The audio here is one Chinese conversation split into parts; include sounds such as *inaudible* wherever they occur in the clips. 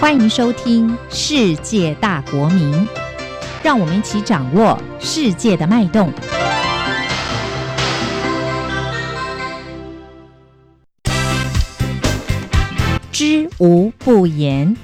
欢迎收听《世界大国民》，让我们一起掌握世界的脉动。知无不言。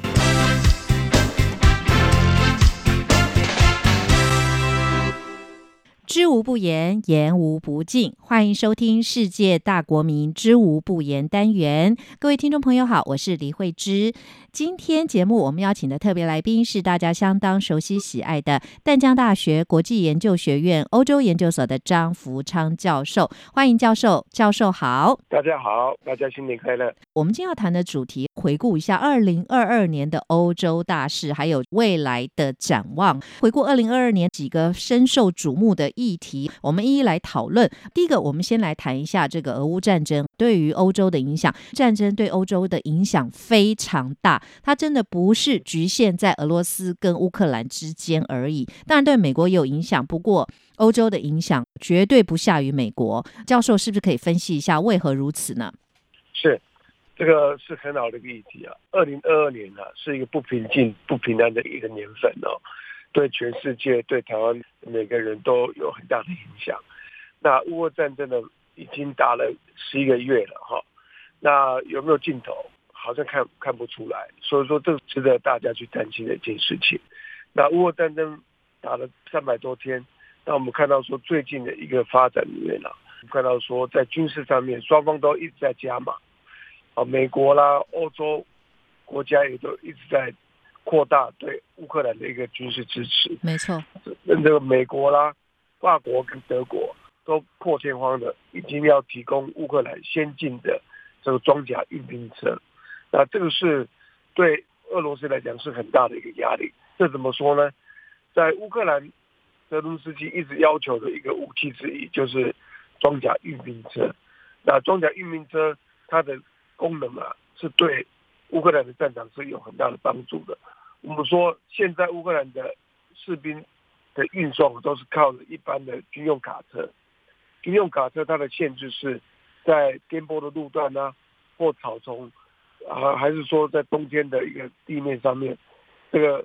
知无不言，言无不尽。欢迎收听《世界大国民知无不言》单元。各位听众朋友好，我是李慧芝。今天节目我们邀请的特别来宾是大家相当熟悉喜爱的淡江大学国际研究学院欧洲研究所的张福昌教授。欢迎教授，教授好。大家好，大家新年快乐。我们今天要谈的主题，回顾一下二零二二年的欧洲大事，还有未来的展望。回顾二零二二年几个深受瞩目的议题，我们一一来讨论。第一个，我们先来谈一下这个俄乌战争对于欧洲的影响。战争对欧洲的影响非常大，它真的不是局限在俄罗斯跟乌克兰之间而已。当然对美国也有影响，不过欧洲的影响绝对不下于美国。教授是不是可以分析一下为何如此呢？是，这个是很好的一个议题啊。二零二二年呢、是一个不平静、不平安的一个年份哦，对全世界、对台湾每个人都有很大的影响。那乌俄战争呢，已经打了十一个月了哈，那有没有尽头？好像看看不出来，所以说这值得大家去担心的一件事情。那乌俄战争打了三百多天，那我们看到说最近的一个发展里面呢、看到说在军事上面双方都一直在加码，啊，美国啦、欧洲国家也都一直在扩大对乌克兰的一个军事支持。没错，那这个美国啦、法国跟德国都破天荒的已经要提供乌克兰先进的这个装甲运兵车，那这个是对俄罗斯来讲是很大的一个压力。这怎么说呢？在乌克兰，泽伦斯基一直要求的一个武器之一就是装甲运兵车。那装甲运兵车它的功能啊，是对乌克兰的战场是有很大的帮助的。我们说现在乌克兰的士兵的运送都是靠着一般的军用卡车，军用卡车它的限制是在颠簸的路段呢、或草丛啊，还是说在冬天的一个地面上面，这个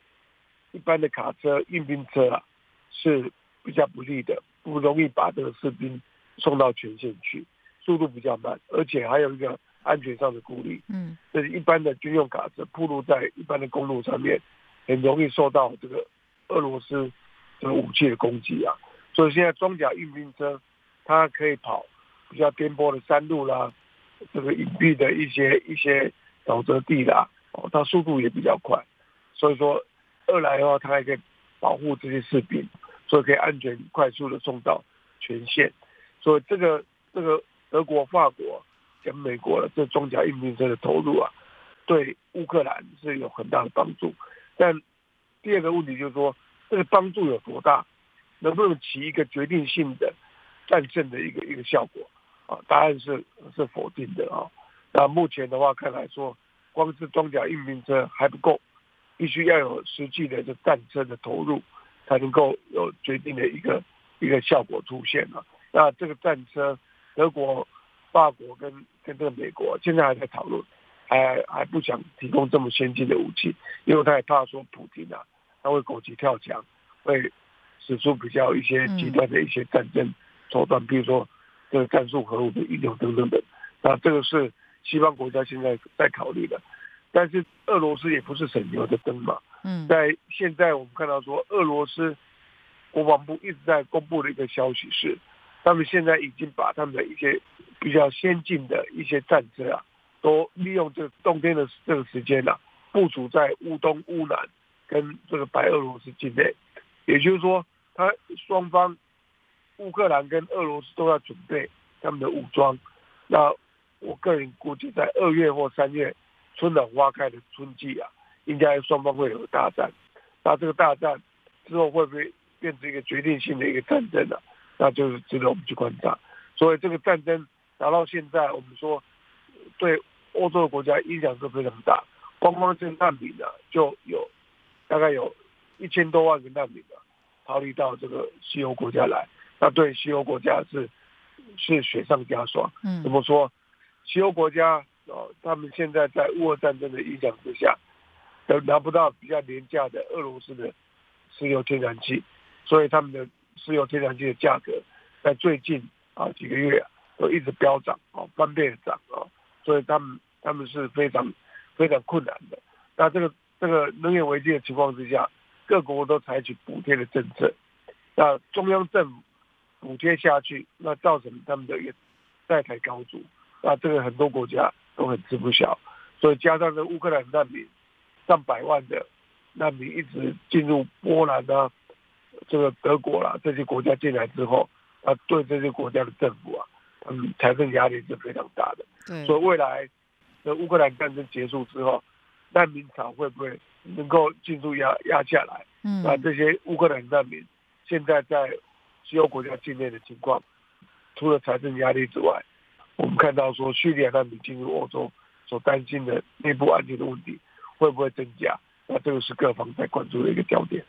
一般的卡车、运兵车啊是比较不利的，不容易把这个士兵送到前线去，速度比较慢，而且还有一个安全上的顾虑。嗯，这是一般的军用卡车铺路在一般的公路上面，很容易受到这个俄罗斯这个武器的攻击啊。所以现在装甲运兵车，它可以跑比较颠簸的山路啦，这个隐蔽的一些一些沼泽地啦，哦，它速度也比较快。所以说，二来的话，它还可以保护这些士兵，所以可以安全快速的送到前线。所以这个这个德国、法国跟美国的这装甲运兵车的投入啊，对乌克兰是有很大的帮助。但第二个问题就是说，这个帮助有多大，能不能起一个决定性的战胜的一个一个效果啊？答案是是否定的啊。那目前的话，看来说，光是装甲运兵车还不够，必须要有实际的这战车的投入，才能够有决定的一个一个效果出现啊。那这个战车，德国、法国跟跟这个美国现在还在讨论，还还不想提供这么先进的武器，因为他也怕说普京啊，他会狗急跳墙，会使出比较一些极端的一些战争手段，比如说这个战术核武的运用等等等。那这个是西方国家现在在考虑的，但是俄罗斯也不是省油的灯嘛。嗯，在现在我们看到说，俄罗斯国防部一直在公布的一个消息是，他们现在已经把他们的一些比较先进的一些战车啊，都利用这冬天的这个时间啊，部署在乌东、乌南跟这个白俄罗斯境内。也就是说，他双方乌克兰跟俄罗斯都要准备他们的武装。那我个人估计，在二月或三月春暖花开的春季啊，应该双方会有大战。那这个大战之后会不会变成一个决定性的一个战争呢、那就是值得我们去观察。所以这个战争打到现在，我们说对欧洲的国家影响是非常大。光光这个难民呢，就有大概有一千多万个难民啊，逃离到这个西欧国家来。那对西欧国家是是雪上加霜。嗯怎么说？西欧国家哦，他们现在在乌俄战争的影响之下，得拿不到比较廉价的俄罗斯的石油天然气，所以他们的石油天然气的价格在最近啊几个月都一直飙涨啊，翻倍的涨啊，所以他们他们是非常非常困难的。那这个这个能源危机的情况之下，各国都采取补贴的政策，那中央政府补贴下去，那造成他们的一个债台高筑，那这个很多国家都很吃不消，所以加上这乌克兰难民上百万的难民一直进入波兰啊，这个德国啦这些国家进来之后，啊，对这些国家的政府啊，嗯，财政压力是非常大的。对，所以未来的乌克兰战争结束之后，难民潮会不会能够进入压压下来？嗯，那这些乌克兰难民现在在西欧国家境内的情况，除了财政压力之外，我们看到说叙利亚难民进入欧洲所担心的内部安全的问题会不会增加？那这个是各方在关注的一个焦点。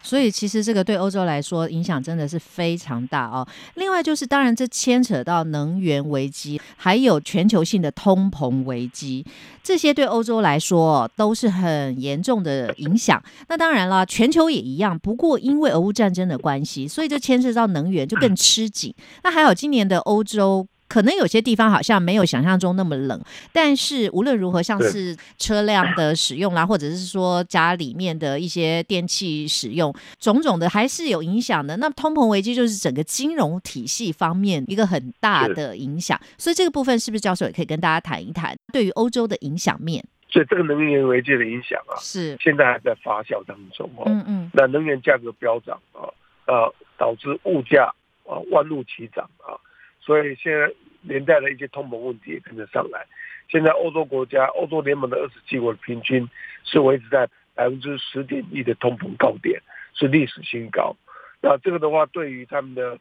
所以其实这个对欧洲来说影响真的是非常大哦。另外就是，当然这牵扯到能源危机，还有全球性的通膨危机，这些对欧洲来说都是很严重的影响。那当然了，全球也一样。不过因为俄乌战争的关系，所以就牵涉到能源就更吃紧。那还有今年的欧洲。可能有些地方好像没有想象中那么冷，但是无论如何，像是车辆的使用啦，或者是说家里面的一些电器使用，种种的还是有影响的。那通膨危机就是整个金融体系方面一个很大的影响，所以这个部分是不是教授也可以跟大家谈一谈对于欧洲的影响面？所以这个能源危机的影响啊，是现在还在发酵当中哦。嗯嗯，那能源价格飙涨啊，呃，导致物价啊万路齐涨啊。所以现在连带的一些通膨问题也跟着上来。现在欧洲国家、欧洲联盟的二十七国的平均是维持在百分之十点一的通膨高点，是历史新高。那这个的话，对于他们的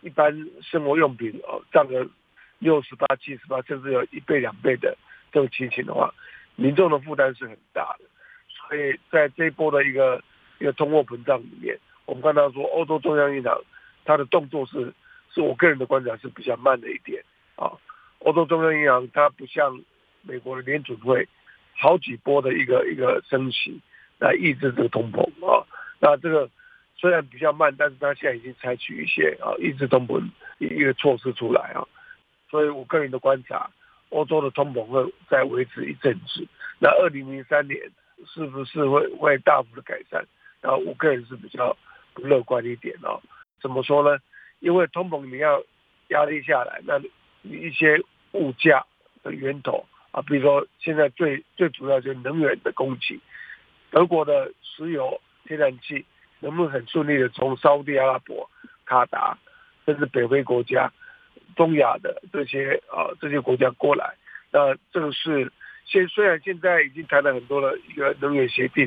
一般生活用品哦，涨个六十八、七十八，甚至有一倍、两倍的这种情形的话，民众的负担是很大的。所以在这一波的一个一个通货膨胀里面，我们看到说，欧洲中央银行它的动作是。是我个人的观察是比较慢的一点啊。欧洲中央银行它不像美国的联储会，好几波的一个一个升息来抑制这个通膨啊。那这个虽然比较慢，但是它现在已经采取一些啊抑制通膨一个措施出来啊。所以我个人的观察，欧洲的通膨会再维持一阵子。那二零零三年是不是会会大幅的改善？然后我个人是比较不乐观一点哦。怎么说呢？因为通膨你要压力下来，那一些物价的源头啊，比如说现在最最主要就是能源的供给，德国的石油、天然气能不能很顺利的从沙地阿拉伯、卡达，甚至北非国家、东亚的这些啊这些国家过来？那这个是现虽然现在已经谈了很多的一个能源协定，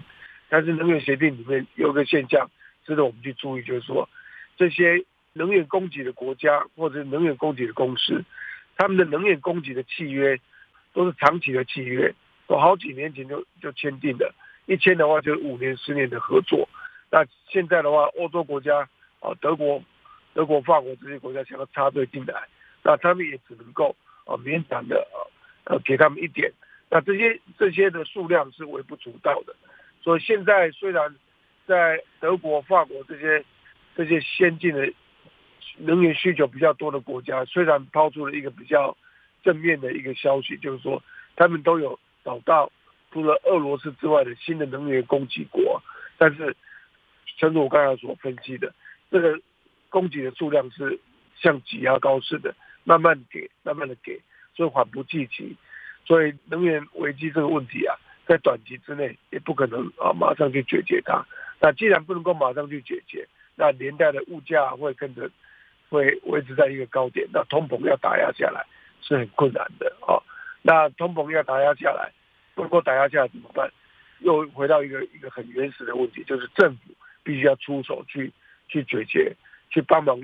但是能源协定里面有个现象值得我们去注意，就是说这些。能源供给的国家或者能源供给的公司，他们的能源供给的契约都是长期的契约，都好几年前就就签订的，一签的话就五年、十年的合作。那现在的话，欧洲国家啊，德国、德国、法国这些国家想要插队进来，那他们也只能够啊勉强的啊给他们一点。那这些这些的数量是微不足道的。所以现在虽然在德国、法国这些这些先进的。能源需求比较多的国家，虽然抛出了一个比较正面的一个消息，就是说他们都有找到除了俄罗斯之外的新的能源供给国，但是，正如我刚才所分析的，这个供给的数量是像挤牙膏似的，慢慢给，慢慢的给，所以缓不济急，所以能源危机这个问题啊，在短期之内也不可能啊马上去解决它。那既然不能够马上去解决，那连带的物价会跟着。会维持在一个高点，那通膨要打压下来是很困难的哦。那通膨要打压下来，如果打压下来怎么办？又回到一个一个很原始的问题，就是政府必须要出手去去解决，去帮忙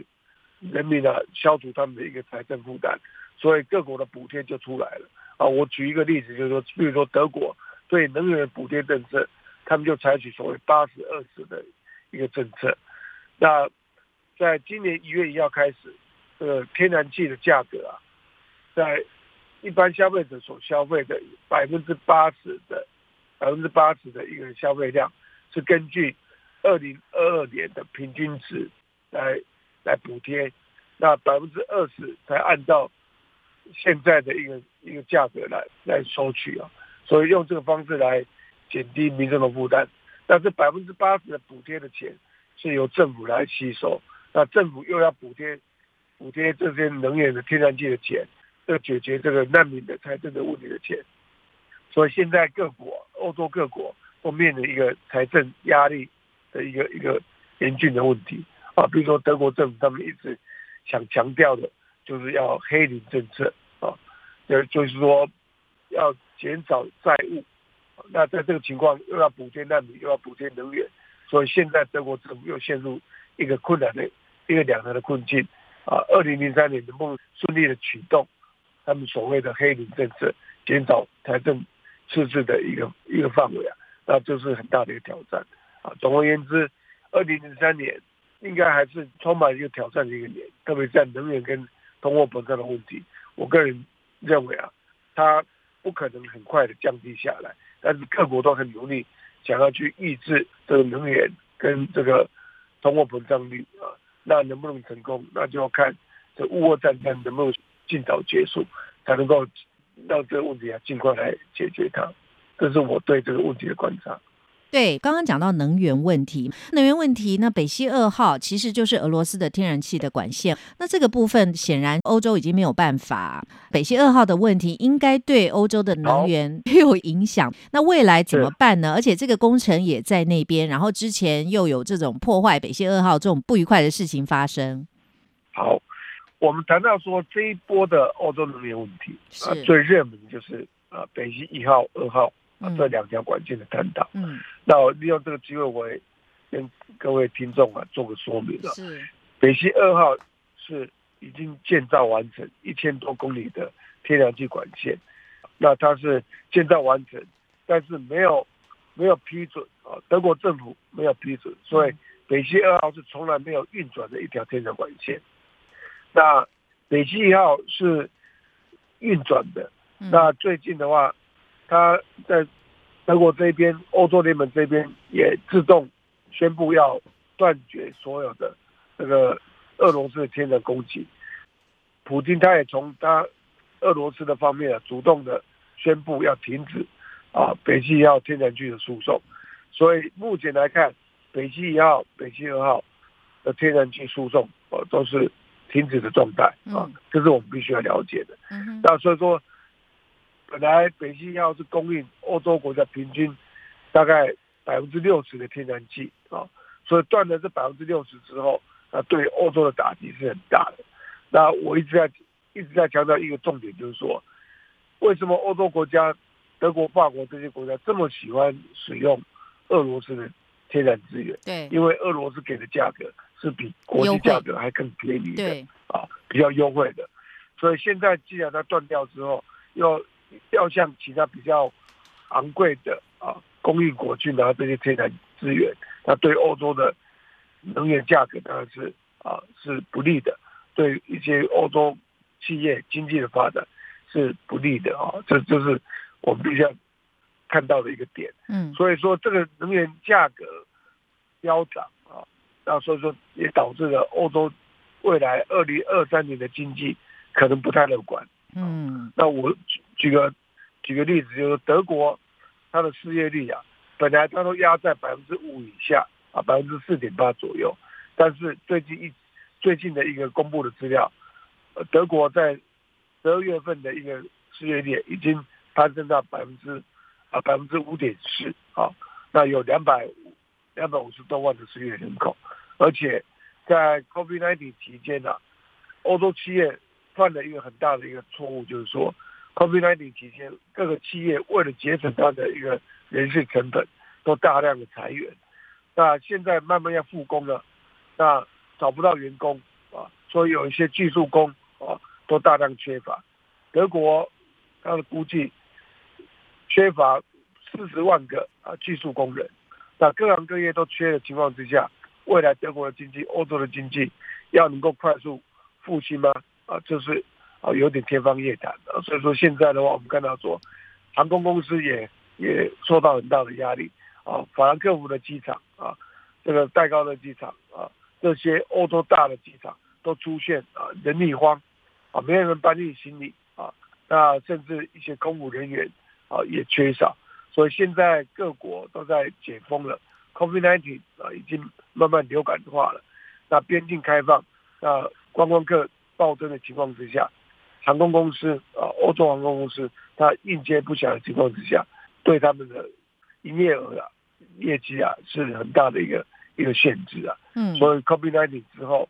人民啊消除他们的一个财政负担。所以各国的补贴就出来了啊。我举一个例子，就是说，比如说德国对能源补贴政策，他们就采取所谓八十二十的一个政策，那。在今年一月一号开始，这个天然气的价格啊，在一般消费者所消费的百分之八十的百分之八十的一个消费量是根据二零二二年的平均值来来补贴，那百分之二十才按照现在的一个一个价格来来收取啊，所以用这个方式来减低民众的负担。但是百分之八十的补贴的钱是由政府来吸收，那政府又要补贴补贴这些能源的天然气的钱，要解决这个难民的财政的问题的钱。所以现在各国欧洲各国都面临一个财政压力的一个一个严峻的问题啊，比如说德国政府他们一直想强调的就是要黑零政策啊，也就是说要减少债务。那在这个情况又要补贴难民，又要补贴能源，所以现在德国政府又陷入一个困难的一个两难的困境啊。二零零三年能不能顺利的启动他们所谓的黑零政策，减少财政赤字的一个一个范围啊？那就是很大的一个挑战啊。总而言之，二零零三年应该还是充满一个挑战的一个年，特别在能源跟通货膨胀的问题，我个人认为啊，它不可能很快的降低下来。但是各国都很努力，想要去抑制这个能源跟这个通货膨胀率啊，那能不能成功？那就要看这乌俄战争能不能尽早结束，才能够让这个问题啊尽快来解决它。这是我对这个问题的观察。对，刚刚讲到能源问题，能源问题，那北溪二号其实就是俄罗斯的天然气的管线，那这个部分显然欧洲已经没有办法。北溪二号的问题应该对欧洲的能源 *laughs* 有影响，那未来怎么办呢？而且这个工程也在那边，然后之前又有这种破坏北溪二号这种不愉快的事情发生。好，我们谈到说这一波的欧洲能源问题啊，最热门就是啊北溪一号、二号。啊，这两条管线的探讨。嗯，那我利用这个机会，我也跟各位听众啊做个说明了。是，北溪二号是已经建造完成一千多公里的天然气管线，那它是建造完成，但是没有没有批准啊，德国政府没有批准，所以北溪二号是从来没有运转的一条天然管线。那北溪一号是运转的，那最近的话。他在德国这边、欧洲联盟这边也自动宣布要断绝所有的这个俄罗斯的天然供给。普京他也从他俄罗斯的方面啊，主动的宣布要停止啊北溪一号天然气的输送。所以目前来看，北溪一号、北溪二号的天然气输送呃都是停止的状态啊，这是我们必须要了解的。那所以说。本来北溪一号是供应欧洲国家平均大概百分之六十的天然气啊，所以断了这百分之六十之后，那对欧洲的打击是很大的。那我一直在一直在强调一个重点，就是说，为什么欧洲国家德国、法国这些国家这么喜欢使用俄罗斯的天然资源？对，因为俄罗斯给的价格是比国际价格还更便宜的，啊，比较优惠的。所以现在既然它断掉之后，又要向其他比较昂贵的啊供应国去拿这些天然资源，那对欧洲的能源价格当然是啊是不利的，对一些欧洲企业经济的发展是不利的啊，这就是我们必须要看到的一个点。嗯，所以说这个能源价格飙涨啊，那所以说也导致了欧洲未来二零二三年的经济可能不太乐观。嗯，那我举举个举个例子，就是德国，它的失业率啊，本来它都压在百分之五以下啊，百分之四点八左右，但是最近一最近的一个公布的资料，呃，德国在十二月份的一个失业率已经攀升到百分之啊百分之五点四啊，那有两百两百五十多万的失业人口，而且在 COVID-19 期间呢，欧洲企业。犯了一个很大的一个错误，就是说，COVID-19 期间，各个企业为了节省它的一个人事成本，都大量的裁员。那现在慢慢要复工了，那找不到员工啊，所以有一些技术工啊，都大量缺乏。德国，他的估计缺乏四十万个啊技术工人。那各行各业都缺的情况之下，未来德国的经济、欧洲的经济要能够快速复兴吗？啊，就是啊，有点天方夜谭啊。所以说现在的话，我们看到说，航空公司也也受到很大的压力啊。法兰克福的机场啊，这个戴高乐机场啊，这些欧洲大的机场都出现啊人力荒啊，没有人搬运行李啊，那甚至一些空服人员啊也缺少，所以现在各国都在解封了，COVID-19 啊已经慢慢流感化了，那边境开放，那观光客暴增的情况之下。航空公司啊，欧洲航空公司，它应接不暇的情况之下，对他们的营业额啊、业绩啊，是很大的一个一个限制啊。嗯。所以 COVID-19 之后，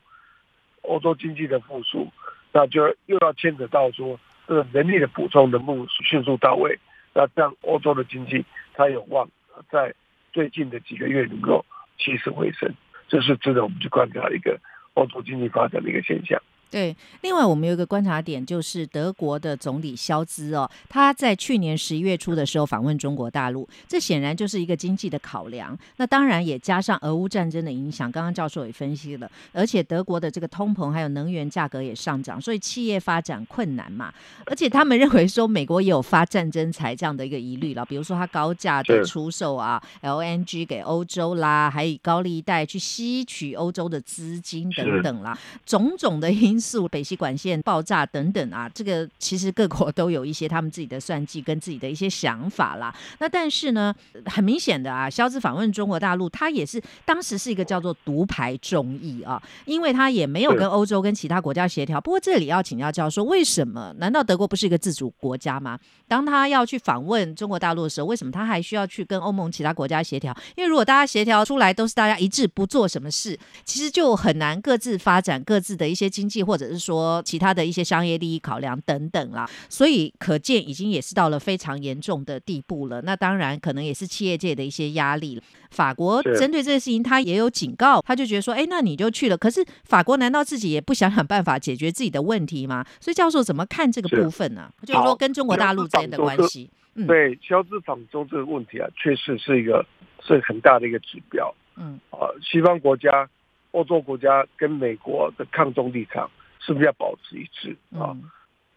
欧洲经济的复苏，那就又要牵扯到说，这个人力的补充能不能迅速到位，那这样欧洲的经济它有望在最近的几个月能够起死回生，这是值得我们去观察一个欧洲经济发展的一个现象。对，另外我们有一个观察点，就是德国的总理肖兹哦，他在去年十一月初的时候访问中国大陆，这显然就是一个经济的考量。那当然也加上俄乌战争的影响，刚刚教授也分析了，而且德国的这个通膨还有能源价格也上涨，所以企业发展困难嘛。而且他们认为说，美国也有发战争财这样的一个疑虑了，比如说他高价的出售啊 LNG 给欧洲啦，还以高利贷去吸取欧洲的资金等等啦，种种的因。素北溪管线爆炸等等啊，这个其实各国 *laughs* 都有一些他们自己的算计跟自己的一些想法啦。那但是呢，很明显的啊，肖兹访问中国大陆，他也是当时是一个叫做独排众议啊，因为他也没有跟欧洲跟其他国家协调。不过这里要请教教授，为什么？难道德国不是一个自主国家吗？当他要去访问中国大陆的时候，为什么他还需要去跟欧盟其他国家协调？因为如果大家协调出来都是大家一致不做什么事，其实就很难各自发展各自的一些经济。或者是说其他的一些商业利益考量等等啦，所以可见已经也是到了非常严重的地步了。那当然可能也是企业界的一些压力。法国针对这个事情，他也有警告，他就觉得说，哎，那你就去了。可是法国难道自己也不想想办法解决自己的问题吗？所以教授怎么看这个部分呢？就是说跟中国大陆之间的关系。对，消资访中这个问题啊，确实是一个是很大的一个指标。嗯，啊，西方国家、欧洲国家跟美国的抗中立场。是不是要保持一致啊？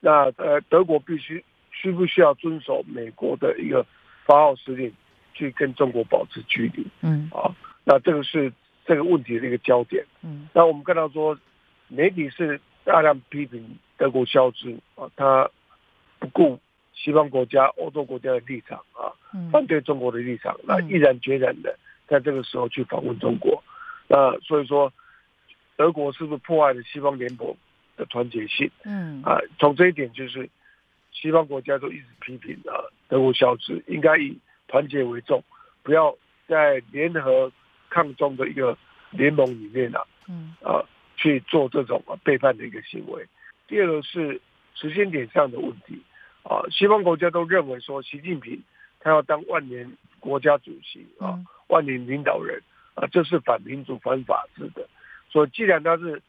那呃，德国必须需不需要遵守美国的一个发号施令，去跟中国保持距离？嗯，啊，那这个是这个问题的一个焦点。嗯，那我们看到说，媒体是大量批评德国消资啊，他不顾西方国家、欧洲国家的立场啊，反对中国的立场，那毅然决然的在这个时候去访问中国。那所以说，德国是不是破坏了西方联盟？的团结性，嗯啊，从这一点就是，西方国家都一直批评啊，德国消失应该以团结为重，不要在联合抗中的一个联盟里面啊，嗯啊去做这种背叛的一个行为。第二个是时间点上的问题啊，西方国家都认为说习近平他要当万年国家主席啊，万年领导人啊，这是反民主、反法治的。所以既然他是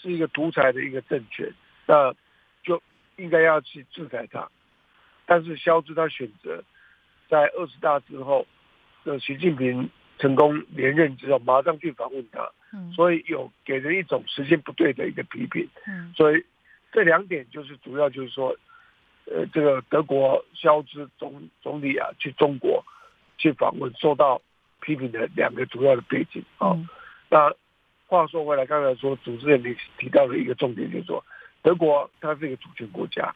是一个独裁的一个政权，那就应该要去制裁他。但是肖兹他选择在二十大之后，的习近平成功连任之后，马上去访问他，所以有给人一种时间不对的一个批评。所以这两点就是主要就是说，呃，这个德国肖兹总总理啊去中国去访问，受到批评的两个主要的背景啊，那。话说回来，刚才说主持人你提到的一个重点，就是说德国它是一个主权国家，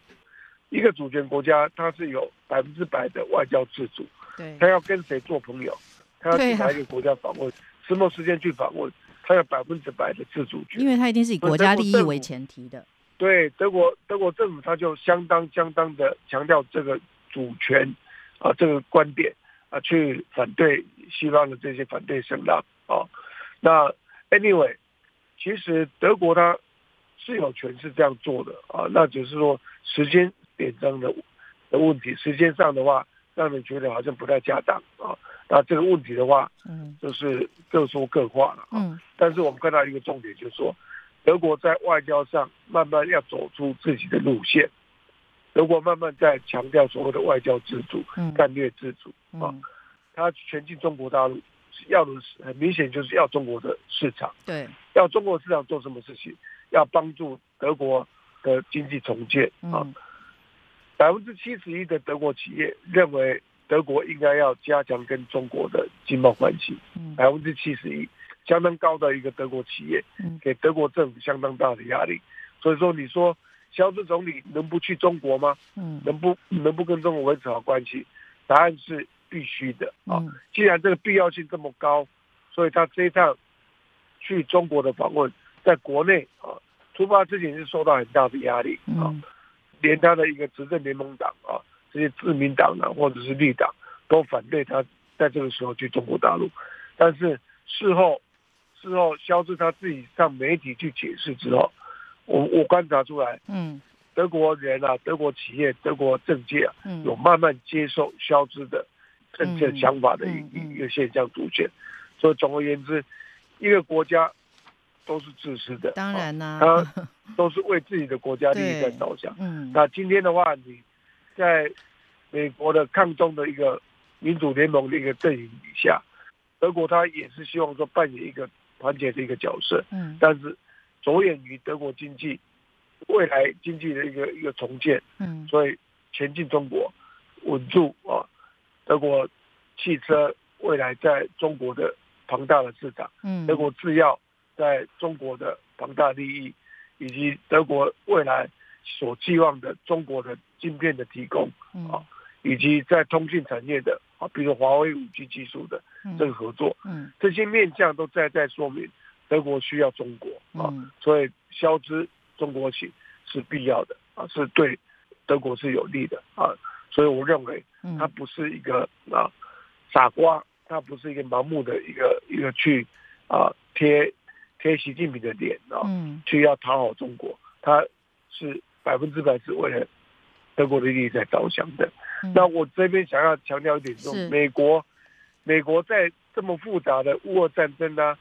一个主权国家它是有百分之百的外交自主，对，他要跟谁做朋友，他要去哪一个国家访问，什么时间去访问，他有百分之百的自主权，因为他一定是以国家利益为前提的。对，德国德国政府他就相当相当的强调这个主权啊这个观点啊，去反对西方的这些反对声浪啊，那。Anyway，其实德国它是有权是这样做的啊，那只是说时间点上的的问题，时间上的话让人觉得好像不太恰当啊。那这个问题的话，嗯，就是各说各话了啊。但是我们看到一个重点，就是说德国在外交上慢慢要走出自己的路线，德国慢慢在强调所谓的外交自主、战略自主啊，它全进中国大陆。要的是很明显，就是要中国的市场。对，要中国市场做什么事情？要帮助德国的经济重建啊！百分之七十一的德国企业认为德国应该要加强跟中国的经贸关系，百分之七十一，相当高的一个德国企业，给德国政府相当大的压力。所以说，你说肖斯总理能不去中国吗？嗯能不能不跟中国维持好关系？答案是必须的啊！既然这个必要性这么高，所以他这一趟去中国的访问，在国内啊，出发之前是受到很大的压力啊，连他的一个执政联盟党啊。这些自民党呢，或者是绿党，都反对他在这个时候去中国大陆。但是事后，事后肖志他自己上媒体去解释之后，我我观察出来，嗯，德国人啊，德国企业、德国政界啊，有慢慢接受肖志的政策想法的一一个现象出现。所以总而言之，一个国家都是自私的，当然呢，他都是为自己的国家利益在着想。嗯，那今天的话，你。在美国的抗中的一个民主联盟的一个阵营底下，德国他也是希望说扮演一个团结的一个角色。嗯，但是着眼于德国经济未来经济的一个一个重建。嗯，所以前进中国，稳住啊，德国汽车未来在中国的庞大的市场。嗯，德国制药在中国的庞大利益，以及德国未来所寄望的中国的。芯片的提供啊，以及在通信产业的啊，比如华为五 G 技术的这个合作，嗯，这些面向都在在说明德国需要中国啊，所以消资中国企是必要的啊，是对德国是有利的啊，所以我认为它不是一个啊傻瓜，他不是一个盲目的一个一个去啊贴贴习近平的脸啊，去要讨好中国，他是百分之百是为了。德国的利益在着想的，那我这边想要强调一点，说美国，美国在这么复杂的乌俄战争啊、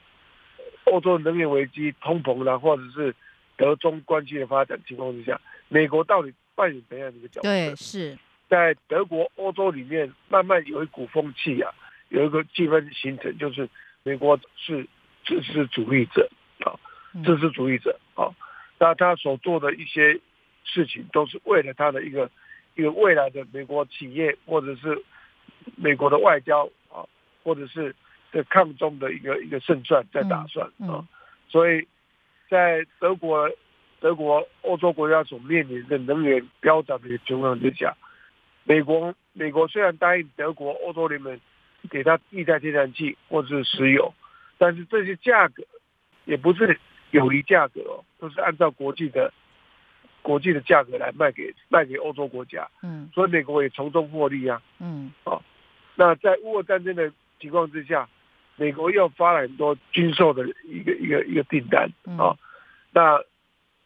欧洲能源危机、通膨啦，或者是德中关系的发展情况之下，美国到底扮演怎样的一个角色？对，是在德国、欧洲里面慢慢有一股风气啊，有一个气氛形成，就是美国是自私主义者啊，自私主义者啊，那他所做的一些。事情都是为了他的一个一个未来的美国企业，或者是美国的外交啊，或者是这抗中的一个一个胜算在打算啊。所以在德国、德国、欧洲国家所面临的能源飙涨的情况之下，美国美国虽然答应德国、欧洲联盟给他液态天然气或者是石油，但是这些价格也不是有利价格哦，都是按照国际的。国际的价格来卖给卖给欧洲国家，嗯，所以美国也从中获利啊，嗯，哦，那在乌俄战争的情况之下，美国又发了很多军售的一个一个一个订单。啊，那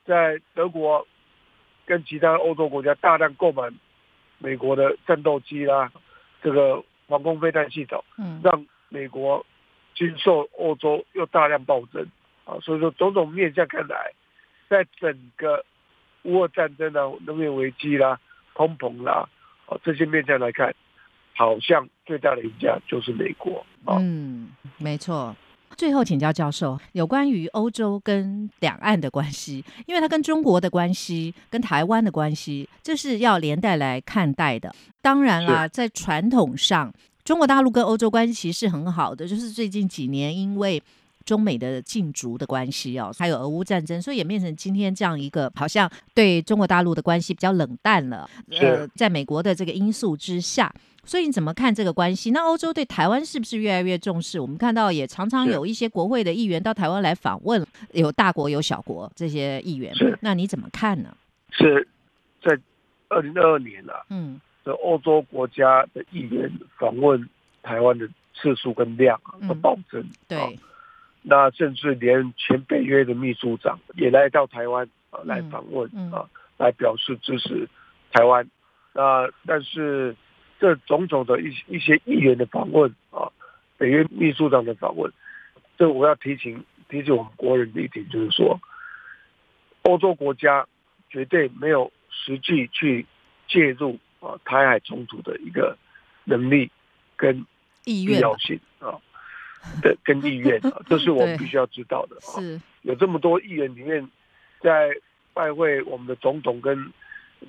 在德国跟其他欧洲国家大量购买美国的战斗机啦，这个防空飞弹系统，嗯，让美国军售欧洲又大量暴增啊，所以说种种面向看来，在整个。乌俄战争啊，能源危机啦，通膨啦，啊，这些面向来看，好像最大的赢家就是美国啊。嗯，没错。最后请教教授，有关于欧洲跟两岸的关系，因为它跟中国的关系、跟台湾的关系，这是要连带来看待的。当然啦，在传统上，中国大陆跟欧洲关系是很好的，就是最近几年因为。中美的禁逐的关系哦，还有俄乌战争，所以演变成今天这样一个好像对中国大陆的关系比较冷淡了。呃，在美国的这个因素之下，所以你怎么看这个关系？那欧洲对台湾是不是越来越重视？我们看到也常常有一些国会的议员到台湾来访问，有大国有小国这些议员。那你怎么看呢？是在二零二二年了，嗯，这欧洲国家的议员访问台湾的次数跟量啊都暴增。对。那甚至连前北约的秘书长也来到台湾啊，来访问啊，来表示支持台湾。那但是这种种的一一些议员的访问啊，北约秘书长的访问，这我要提醒提醒我们国人的一点就是说，欧洲国家绝对没有实际去介入啊台海冲突的一个能力跟必要性啊。*laughs* 的跟意愿啊，这是我们必须要知道的啊。有这么多议员里面，在拜会我们的总统跟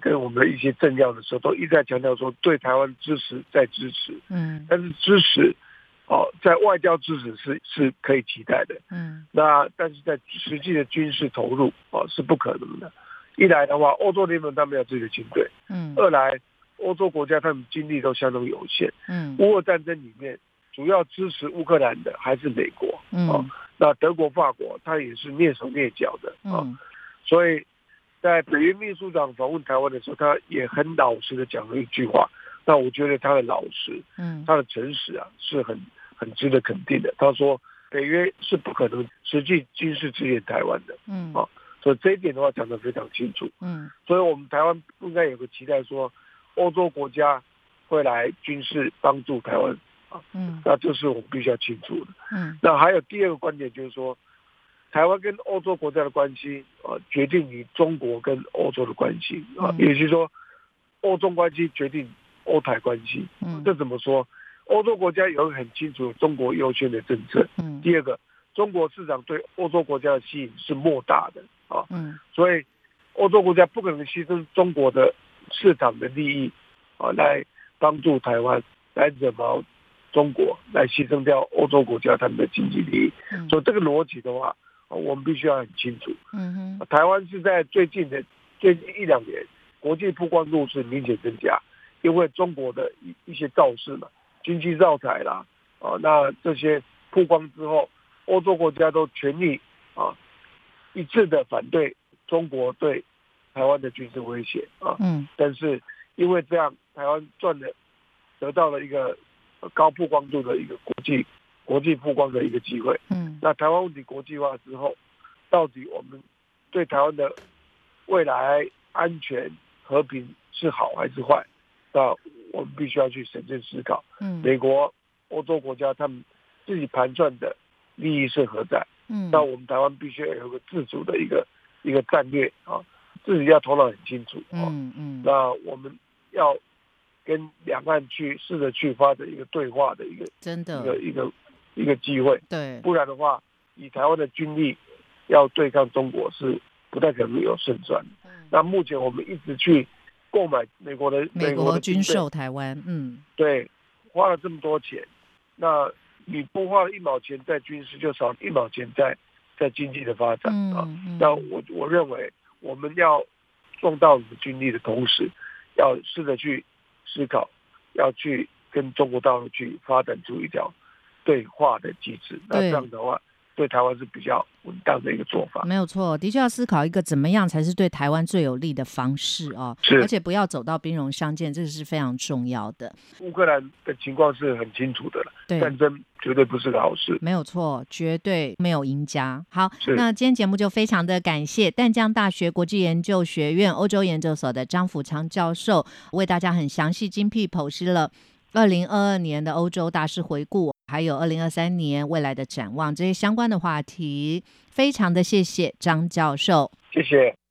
跟我们的一些政要的时候，都一再强调说对台湾支持在支持，嗯但是支持哦，在外交支持是是可以期待的，嗯那但是在实际的军事投入哦是不可能的。一来的话，欧洲联盟他们有自己的军队；嗯二来，欧洲国家他们精力都相当有限。嗯乌俄战争里面，主要支持乌克兰的还是美国。哦嗯那德国、法国，他也是蹑手蹑脚的啊、嗯所以，在北约秘书长访问台湾的时候，他也很老实的讲了一句话。那我觉得他的老实，嗯他的诚实啊，是很很值得肯定的。他说，北约是不可能实际军事支援台湾的，嗯哦所以这一点的话讲得非常清楚。嗯所以我们台湾不应该有个期待说，欧洲国家会来军事帮助台湾，嗯那这是我们必须要清楚的。嗯那还有第二个观点就是说，台湾跟欧洲国家的关系啊，决定于中国跟欧洲的关系啊，嗯也就是说，欧中关系决定欧台关系。嗯这怎么说？欧洲国家有很清楚中国优先的政策。嗯第二个，中国市场对欧洲国家的吸引是莫大的啊，嗯所以欧洲国家不可能牺牲中国的市场的利益啊，来帮助台湾，来惹毛中国，来牺牲掉欧洲国家他们的经济利益。嗯所以这个逻辑的话，啊我们必须要很清楚。嗯哼台湾是在最近的最近一两年，国际曝光度是明显增加，因为中国的一一些造势嘛，经济造台啦，啊，那这些曝光之后，欧洲国家都全力啊一致的反对中国对台湾的军事威胁啊，嗯但是因为这样，台湾赚的得到了一个呃高曝光度的一个国际国际曝光的一个机会。嗯那台湾问题国际化之后，到底我们对台湾的未来安全和平是好还是坏？那我们必须要去审慎思考。嗯美国、欧洲国家他们自己盘算的利益是何在？嗯那我们台湾必须要有个自主的一个一个战略啊，自己要头脑很清楚啊。嗯嗯那我们要跟两岸去试着去发展一个对话的一个真的一个一个一个机会。对不然的话，以台湾的军力要对抗中国是不太可能有胜算的。嗯那目前我们一直去购买美国的美国的军售台湾嗯对，花了这么多钱，那你不花了一毛钱在军事，就少了一毛钱在在经济的发展啊。那我我认为我们要壮大我们的军力的同时，要试着去思考，要去跟中国大陆去发展出一条对话的机制。那这样的话，对台湾是比较稳当的一个做法。没有错，的确要思考一个怎么样才是对台湾最有利的方式哦，是而且不要走到兵戎相见，这个是非常重要的。乌克兰的情况是很清楚的了，对，战争绝对不是个好事。没有错，绝对没有赢家。好，是那今天节目就非常的感谢淡江大学国际研究学院欧洲研究所的张福昌教授，为大家很详细精辟剖析了二零二二年的欧洲大事回顾，还有二零二三年未来的展望这些相关的话题。非常的谢谢张教授。谢谢。